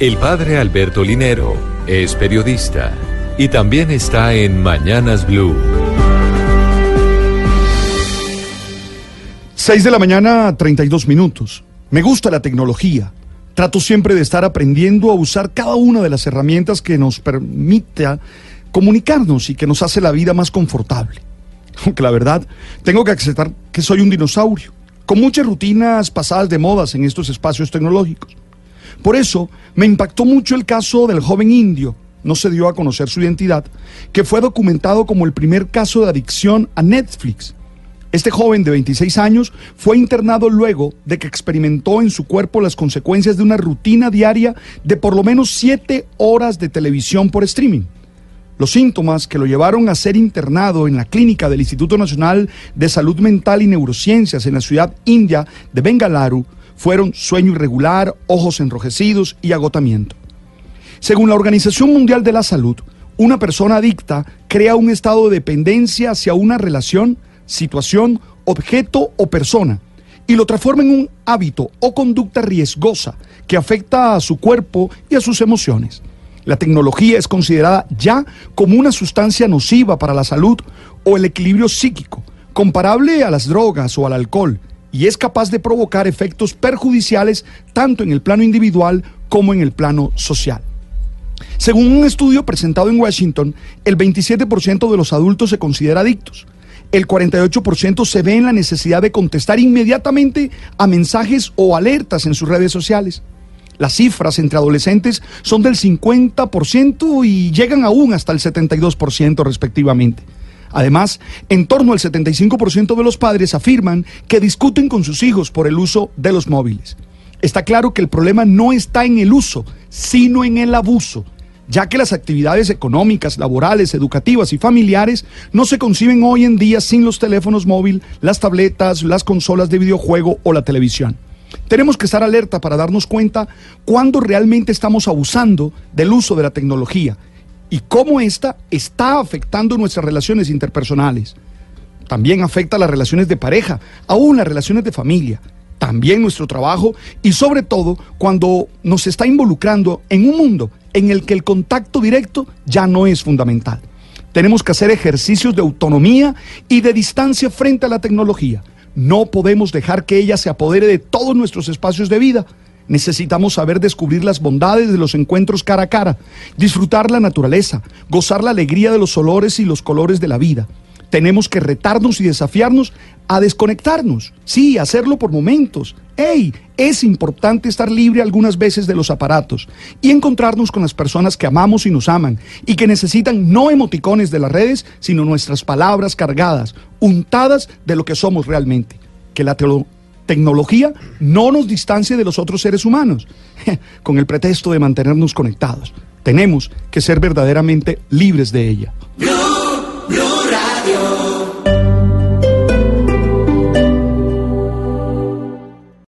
El padre Alberto Linero es periodista y también está en Mañanas Blue. 6 de la mañana, 32 minutos. Me gusta la tecnología. Trato siempre de estar aprendiendo a usar cada una de las herramientas que nos permita comunicarnos y que nos hace la vida más confortable. Aunque la verdad, tengo que aceptar que soy un dinosaurio, con muchas rutinas pasadas de modas en estos espacios tecnológicos. Por eso me impactó mucho el caso del joven indio, no se dio a conocer su identidad, que fue documentado como el primer caso de adicción a Netflix. Este joven de 26 años fue internado luego de que experimentó en su cuerpo las consecuencias de una rutina diaria de por lo menos 7 horas de televisión por streaming. Los síntomas que lo llevaron a ser internado en la clínica del Instituto Nacional de Salud Mental y Neurociencias en la ciudad india de Bengaluru fueron sueño irregular, ojos enrojecidos y agotamiento. Según la Organización Mundial de la Salud, una persona adicta crea un estado de dependencia hacia una relación, situación, objeto o persona y lo transforma en un hábito o conducta riesgosa que afecta a su cuerpo y a sus emociones. La tecnología es considerada ya como una sustancia nociva para la salud o el equilibrio psíquico, comparable a las drogas o al alcohol, y es capaz de provocar efectos perjudiciales tanto en el plano individual como en el plano social. Según un estudio presentado en Washington, el 27% de los adultos se considera adictos. El 48% se ve en la necesidad de contestar inmediatamente a mensajes o alertas en sus redes sociales. Las cifras entre adolescentes son del 50% y llegan aún hasta el 72% respectivamente. Además, en torno al 75% de los padres afirman que discuten con sus hijos por el uso de los móviles. Está claro que el problema no está en el uso, sino en el abuso, ya que las actividades económicas, laborales, educativas y familiares no se conciben hoy en día sin los teléfonos móviles, las tabletas, las consolas de videojuego o la televisión. Tenemos que estar alerta para darnos cuenta cuándo realmente estamos abusando del uso de la tecnología y cómo ésta está afectando nuestras relaciones interpersonales. También afecta las relaciones de pareja, aún las relaciones de familia, también nuestro trabajo y sobre todo cuando nos está involucrando en un mundo en el que el contacto directo ya no es fundamental. Tenemos que hacer ejercicios de autonomía y de distancia frente a la tecnología. No podemos dejar que ella se apodere de todos nuestros espacios de vida. Necesitamos saber descubrir las bondades de los encuentros cara a cara, disfrutar la naturaleza, gozar la alegría de los olores y los colores de la vida. Tenemos que retarnos y desafiarnos a desconectarnos. Sí, hacerlo por momentos. ¡Ey! Es importante estar libre algunas veces de los aparatos y encontrarnos con las personas que amamos y nos aman y que necesitan no emoticones de las redes, sino nuestras palabras cargadas, untadas de lo que somos realmente. Que la tecnología no nos distancie de los otros seres humanos, con el pretexto de mantenernos conectados. Tenemos que ser verdaderamente libres de ella.